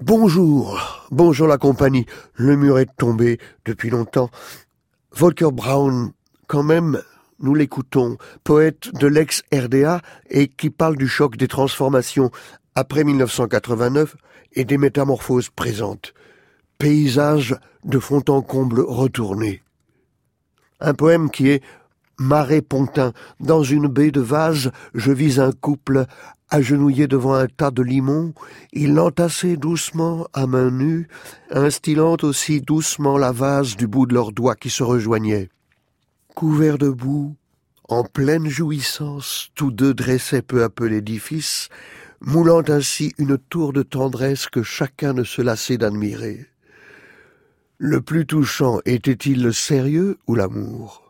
Bonjour, bonjour la compagnie. Le mur est tombé depuis longtemps. Volker Brown, quand même, nous l'écoutons, poète de l'ex-RDA et qui parle du choc des transformations après 1989 et des métamorphoses présentes. Paysage de fond en comble retourné. Un poème qui est Marais Pontin. Dans une baie de vase, je vis un couple agenouillé devant un tas de limons. Ils l'entassaient doucement à main nue, instillant aussi doucement la vase du bout de leurs doigts qui se rejoignaient. Couverts de boue, en pleine jouissance, tous deux dressaient peu à peu l'édifice, moulant ainsi une tour de tendresse que chacun ne se lassait d'admirer. Le plus touchant était-il le sérieux ou l'amour?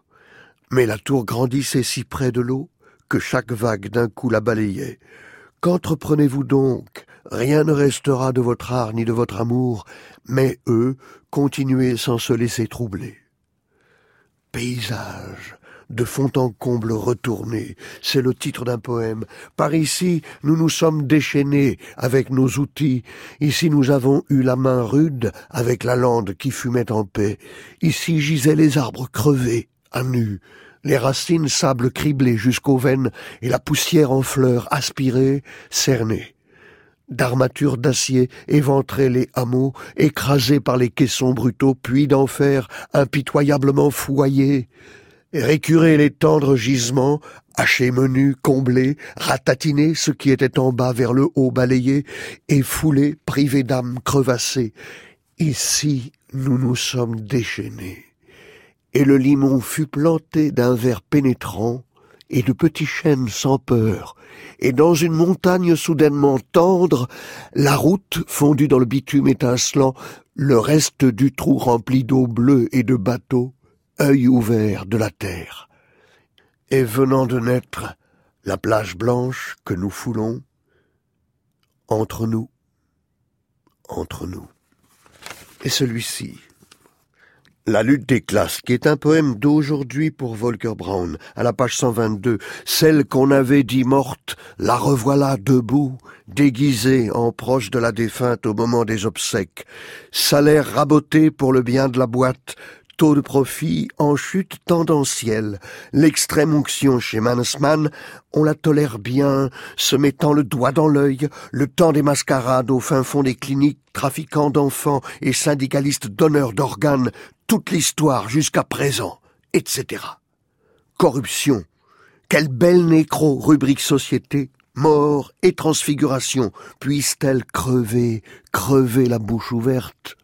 Mais la tour grandissait si près de l'eau que chaque vague d'un coup la balayait. Qu'entreprenez-vous donc? Rien ne restera de votre art ni de votre amour, mais eux, continuez sans se laisser troubler. Paysage, de fond en comble retourné, c'est le titre d'un poème. Par ici, nous nous sommes déchaînés avec nos outils. Ici, nous avons eu la main rude avec la lande qui fumait en paix. Ici gisaient les arbres crevés, à nu, les racines sable criblées jusqu'aux veines et la poussière en fleurs aspirée, cernée d'armatures d'acier éventraient les hameaux, écrasés par les caissons brutaux, puis d'enfer impitoyablement foyés récurer les tendres gisements, hacher menus, combler, ratatiner ce qui était en bas vers le haut balayé, et fouler, privé d'âme crevassée. Ici, nous nous sommes déchaînés. Et le limon fut planté d'un verre pénétrant, et de petits chênes sans peur, et dans une montagne soudainement tendre, la route fondue dans le bitume étincelant, le reste du trou rempli d'eau bleue et de bateaux, œil ouvert de la terre. Et venant de naître, la plage blanche que nous foulons, entre nous, entre nous. Et celui-ci, La lutte des classes, qui est un poème d'aujourd'hui pour Volker Brown, à la page 122, celle qu'on avait dit morte, la revoilà debout, déguisée en proche de la défunte au moment des obsèques, salaire raboté pour le bien de la boîte, taux de profit en chute tendancielle. L'extrême onction chez Mannesmann, on la tolère bien, se mettant le doigt dans l'œil, le temps des mascarades au fin fond des cliniques, trafiquants d'enfants et syndicalistes donneurs d'organes, toute l'histoire jusqu'à présent, etc. Corruption. Quelle belle nécro, rubrique société, mort et transfiguration, puisse-t-elle crever, crever la bouche ouverte